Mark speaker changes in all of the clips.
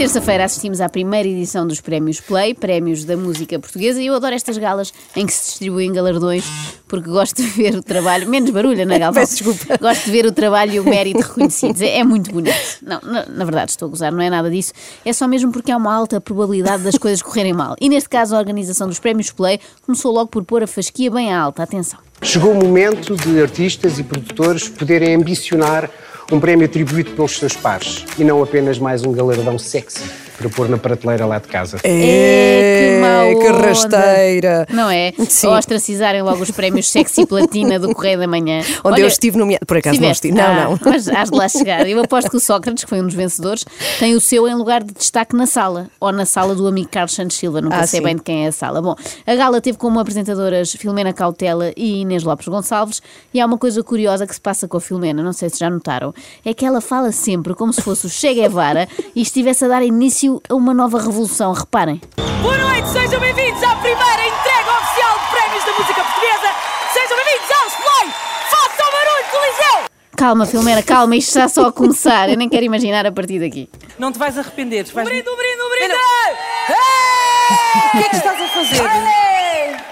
Speaker 1: terça-feira assistimos à primeira edição dos Prémios Play, Prémios da Música Portuguesa, e eu adoro estas galas em que se distribuem galardões, porque gosto de ver o trabalho, menos barulho na Galvão.
Speaker 2: Peço desculpa.
Speaker 1: Gosto de ver o trabalho e o mérito reconhecidos. É, é muito bonito. Não, na, na verdade, estou a gozar, não é nada disso. É só mesmo porque há uma alta probabilidade das coisas correrem mal. E neste caso, a organização dos Prémios Play começou logo por pôr a fasquia bem alta. Atenção.
Speaker 3: Chegou o momento de artistas e produtores poderem ambicionar um prémio atribuído pelos seus pares e não apenas mais um galardão sexy para pôr na prateleira lá de casa.
Speaker 1: É, que mau
Speaker 2: que rasteira.
Speaker 1: Não é?
Speaker 2: Sim.
Speaker 1: Ou ostracizarem logo os prémios Sexy Platina do Correio da Manhã.
Speaker 2: Onde eu
Speaker 1: Olha,
Speaker 2: estive nomeado. Por acaso não estive. Não,
Speaker 1: Ah,
Speaker 2: não.
Speaker 1: Mas has de lá chegar. Eu aposto que o Sócrates, que foi um dos vencedores, tem o seu em lugar de destaque na sala. Ou na sala do amigo Carlos Santos Silva. Nunca
Speaker 2: Ah,
Speaker 1: sei
Speaker 2: sim.
Speaker 1: bem de quem é a sala. Bom, a gala teve como apresentadoras Filomena Cautela e Inês Lopes Gonçalves. E há uma coisa curiosa que se passa com a Filomena, não sei se já notaram, é que ela fala sempre como se fosse o Che Guevara e estivesse a dar início a uma nova revolução. Reparem.
Speaker 4: Boa noite, sejam bem-vindos à primeira entrega oficial de prémios da música portuguesa. Sejam bem-vindos aos Play. Façam barulho, Coliseu!
Speaker 1: Calma, Filomena, calma, isto está só a começar. Eu nem quero imaginar a partir daqui.
Speaker 4: Não te vais arrepender. Vais... Um brinde, um brinde, um brinde! O que é que estás a fazer?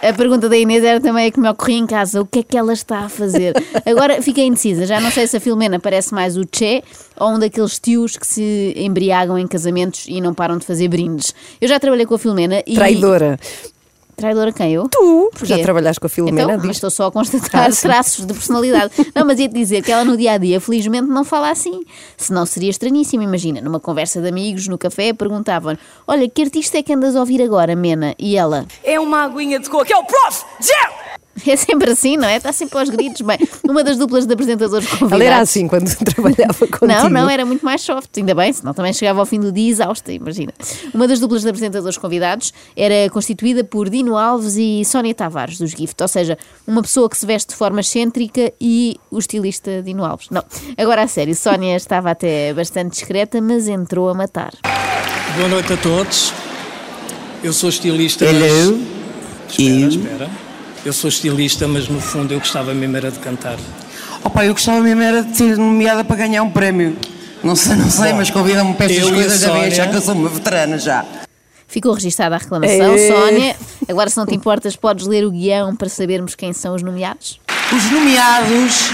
Speaker 1: A pergunta da Inês era também a que me ocorria em casa: o que é que ela está a fazer? Agora fiquei indecisa, já não sei se a Filomena parece mais o Che ou um daqueles tios que se embriagam em casamentos e não param de fazer brindes. Eu já trabalhei com a Filomena e.
Speaker 2: Traidora.
Speaker 1: Traidora quem? Eu?
Speaker 2: Tu,
Speaker 1: Porquê?
Speaker 2: já trabalhaste com a Filomena,
Speaker 1: Então,
Speaker 2: diz.
Speaker 1: estou só a constatar
Speaker 2: Ah,
Speaker 1: traços de personalidade. Não, mas ia-te dizer que ela no dia a dia, felizmente, não fala assim. Senão seria estranhíssimo. Imagina, numa conversa de amigos, no café, perguntavam: Olha, que artista é que andas a ouvir agora, Mena? E ela:
Speaker 4: É uma aguinha de coco. É o Prof. Jam!
Speaker 1: É sempre assim, não é? Está sempre aos gritos. Bem, uma das duplas de apresentadores convidados.
Speaker 2: Ela era assim quando trabalhava contigo.
Speaker 1: Não, não, era muito mais soft, ainda bem, senão também chegava ao fim do dia exausta, imagina. Uma das duplas de apresentadores convidados era constituída por Dino Alves e Sónia Tavares, dos Gift, ou seja, uma pessoa que se veste de forma excêntrica e o estilista Dino Alves. Não, agora a sério, Sónia estava até bastante discreta, mas entrou a matar.
Speaker 5: Boa noite a todos. Eu sou estilista,
Speaker 6: Hello.
Speaker 5: mas... Espera, espera. Eu sou estilista, mas no fundo eu gostava mesmo era de cantar.
Speaker 6: Opa, eu gostava mesmo era de ser nomeada para ganhar um prémio. Não sei, não sei, mas convida-me para
Speaker 5: e a
Speaker 6: coisas, já vem achar que eu sou uma veterana já.
Speaker 1: Ficou registada a reclamação,
Speaker 2: É.
Speaker 1: Sónia. Agora, se não te importas, podes ler o guião para sabermos quem são os nomeados?
Speaker 6: Os nomeados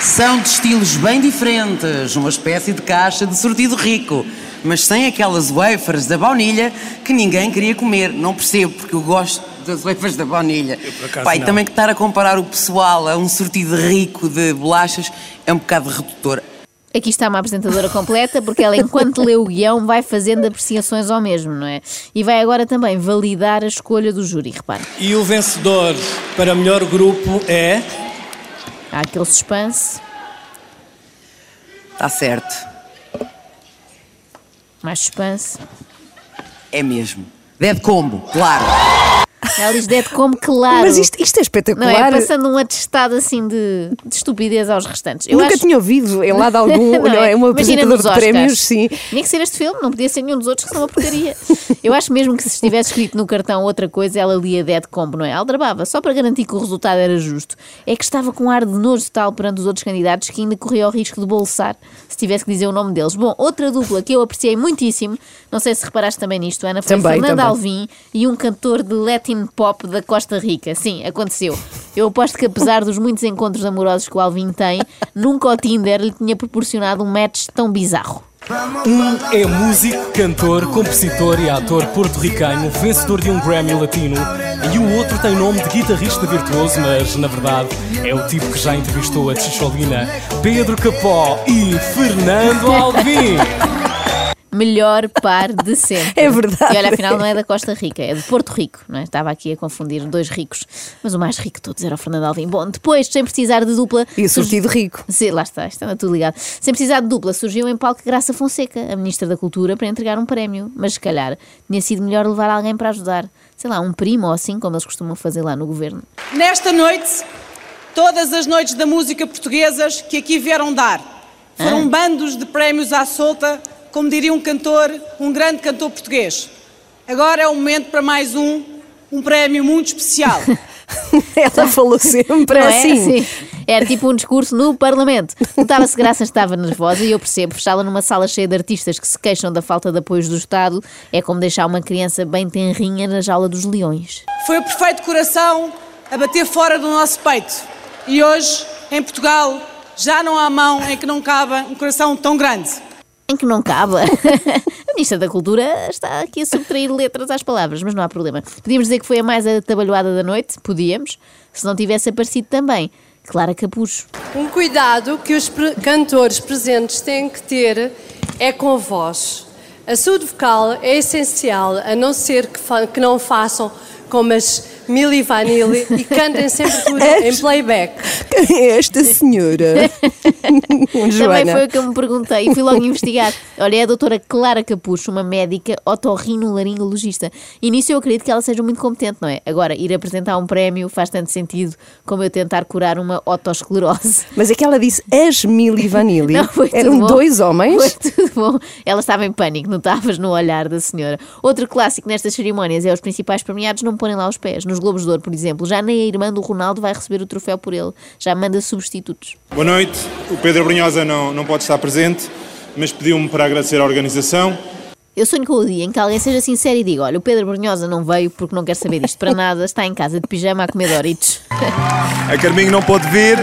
Speaker 6: são de estilos bem diferentes, uma espécie de caixa de sortido rico, mas sem aquelas wafers da baunilha que ninguém queria comer. Não percebo, porque eu gosto das wafers da
Speaker 5: acaso,
Speaker 6: Pai,
Speaker 5: não.
Speaker 6: também que estar a comparar o pessoal a um sortido rico de bolachas é um bocado redutor.
Speaker 1: Aqui está uma apresentadora completa, porque ela, enquanto lê o guião, vai fazendo apreciações ao mesmo, não é? E vai agora também validar a escolha do júri, repare.
Speaker 5: E o vencedor para melhor grupo é...
Speaker 1: Há aquele suspense,
Speaker 6: Está certo,
Speaker 1: mais suspense.
Speaker 6: é mesmo. Dead Combo, claro.
Speaker 1: Diz Dead como claro.
Speaker 2: Mas isto, é
Speaker 1: Não
Speaker 2: espetacular.
Speaker 1: é? Passando um atestado assim de, de estupidez aos restantes. Eu
Speaker 2: Nunca
Speaker 1: acho-
Speaker 2: tinha ouvido em lado algum, não é? Uma
Speaker 1: Imagina
Speaker 2: apresentadora de prémios, sim.
Speaker 1: Tinha que ser este filme, não podia ser nenhum dos outros que são uma porcaria. Eu acho mesmo que se estivesse escrito no cartão outra coisa, ela lia Dead Combo, não é? Aldrabava, só para garantir que o resultado era justo. É que estava com um ar de nojo tal perante os outros candidatos que ainda corria o risco de bolsar se tivesse que dizer o nome deles. Bom, outra dupla que eu apreciei muitíssimo, não sei se reparaste também nisto, Ana, foi
Speaker 2: Também,
Speaker 1: Fernanda
Speaker 2: também.
Speaker 1: Alvim e um cantor de Latin Pop da Costa Rica. Sim, aconteceu. Eu aposto que apesar dos muitos encontros amorosos que o Alvin tem, nunca o Tinder lhe tinha proporcionado um match tão bizarro.
Speaker 7: Um é músico, cantor, compositor e ator porto-ricano, vencedor de um Grammy Latino, e o outro tem nome de guitarrista virtuoso, mas na verdade é o tipo que já entrevistou a Ticholina, Pedro Capó e Fernando Alvim.
Speaker 1: Melhor par de sempre.
Speaker 2: É verdade.
Speaker 1: E olha, afinal não é da Costa Rica, é de Porto Rico, não é? Estava aqui a confundir dois ricos, mas o mais rico de todos era o Fernando Alvim. Bom, depois, sem precisar de dupla.
Speaker 2: E o sortido rico.
Speaker 1: Sim, lá está, está tudo ligado. Sem precisar de dupla, surgiu em palco Graça Fonseca, a Ministra da Cultura, para entregar um prémio. Mas se calhar tinha sido melhor levar alguém para ajudar. Sei lá, um primo ou assim, como eles costumam fazer lá no governo.
Speaker 8: Nesta noite, todas as noites da música portuguesas que aqui vieram dar foram bandos de prémios à solta, como diria um cantor, um grande cantor português. Agora é o momento para mais um, um prémio muito especial.
Speaker 2: Ela falou sempre
Speaker 1: Não é?
Speaker 2: assim.
Speaker 1: Sim. Era tipo um discurso no Parlamento. Notava-se Graça estava nervosa e eu percebo, fechá-la numa sala cheia de artistas que se queixam da falta de apoios do Estado é como deixar uma criança bem tenrinha na jaula dos leões.
Speaker 8: Foi o perfeito coração a bater fora do nosso peito. E hoje, em Portugal, já não há mão em que não cabe um coração tão grande.
Speaker 1: Em que não cabe. A Ministra da Cultura está aqui a subtrair letras às palavras, mas não há problema. Podíamos dizer que foi a mais atabalhoada da noite? Podíamos. Se não tivesse aparecido também. Clara Capucho.
Speaker 9: Um cuidado que os pre- cantores presentes têm que ter é com a voz. A saúde vocal é essencial, a não ser que, que não façam como as Milli Vanilli e cantem sempre tudo em playback.
Speaker 2: Quem é esta senhora?
Speaker 1: Também foi o que eu me perguntei e fui logo investigar. Olha, é a doutora Clara Capucho, uma médica otorrinolaringologista. E nisso eu acredito que ela seja muito competente, não é? Agora, ir apresentar um prémio faz tanto sentido como eu tentar curar uma otosclerose.
Speaker 2: Mas é que ela disse as Mili Vanilli.
Speaker 1: Não,
Speaker 2: Eram
Speaker 1: bom.
Speaker 2: dois homens.
Speaker 1: Foi tudo bom. Ela estava em pânico, notavas no olhar da senhora. Outro clássico nestas cerimónias é os principais premiados não porem lá os pés. Nos Globos de Ouro, por exemplo, já nem a irmã do Ronaldo vai receber o troféu por ele. Já manda substitutos.
Speaker 10: Boa noite. O Pedro Brunhosa não, não pode estar presente, mas pediu-me para agradecer a organização.
Speaker 1: Eu sonho com o dia em que alguém seja sincero e diga: Olha, o Pedro Brunhosa não veio porque não quer saber disto para nada, está em casa de pijama a comer Doritos.
Speaker 10: A Carminho não pôde vir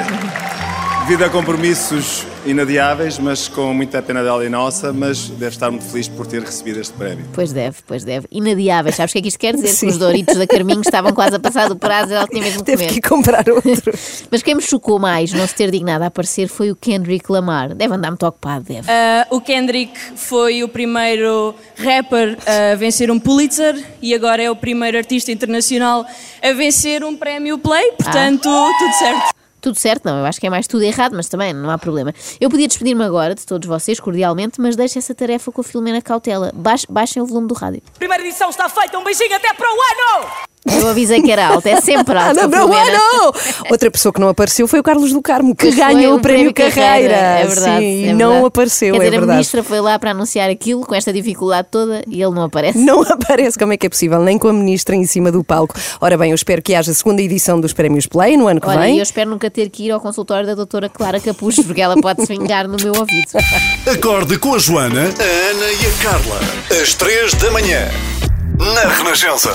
Speaker 10: devido a compromissos inadiáveis, mas com muita pena dela e nossa, mas deve estar muito feliz por ter recebido este prémio.
Speaker 1: Pois deve, pois deve. Inadiáveis. Sabes o que é que isto quer dizer?
Speaker 2: Sim.
Speaker 1: Que os Doritos da Carminho estavam quase a passar do prazo e ela tinha mesmo que
Speaker 2: Teve
Speaker 1: comer.
Speaker 2: que ir comprar outro.
Speaker 1: Mas quem me chocou mais não se ter dignado a aparecer foi o Kendrick Lamar. Deve andar muito ocupado, deve.
Speaker 11: Ah, o Kendrick foi o primeiro rapper a vencer um Pulitzer e agora é o primeiro artista internacional a vencer um prémio Play, portanto, tudo certo.
Speaker 1: Tudo certo, não, eu acho que é mais tudo errado, mas também não há problema. Eu podia despedir-me agora de todos vocês, cordialmente, mas deixo essa tarefa com a Filomena Cautela. Baix- baixem o volume do rádio.
Speaker 4: Primeira edição está feita, um beijinho até para o ano!
Speaker 1: Eu avisei que era alto, é sempre alto.
Speaker 2: Ana
Speaker 1: a Filomena.
Speaker 2: Bruano! Outra pessoa que não apareceu foi o Carlos do Carmo, que
Speaker 1: Pois
Speaker 2: ganhou o prémio Carreira.
Speaker 1: É verdade.
Speaker 2: Sim,
Speaker 1: é
Speaker 2: e não
Speaker 1: verdade.
Speaker 2: apareceu,
Speaker 1: Quer
Speaker 2: é
Speaker 1: dizer, a
Speaker 2: verdade.
Speaker 1: ministra foi lá para anunciar aquilo com esta dificuldade toda e ele não aparece.
Speaker 2: Não aparece, como é que é possível? Nem com a ministra em cima do palco. Ora bem, eu espero que haja a segunda edição dos Prémios Play no ano que
Speaker 1: Olha,
Speaker 2: vem.
Speaker 1: e eu espero nunca ter que ir ao consultório da doutora Clara Capucho, porque ela pode se vingar no meu ouvido.
Speaker 12: Acorde com a Joana, a Ana e a Carla. Às três da manhã. Na Renascença.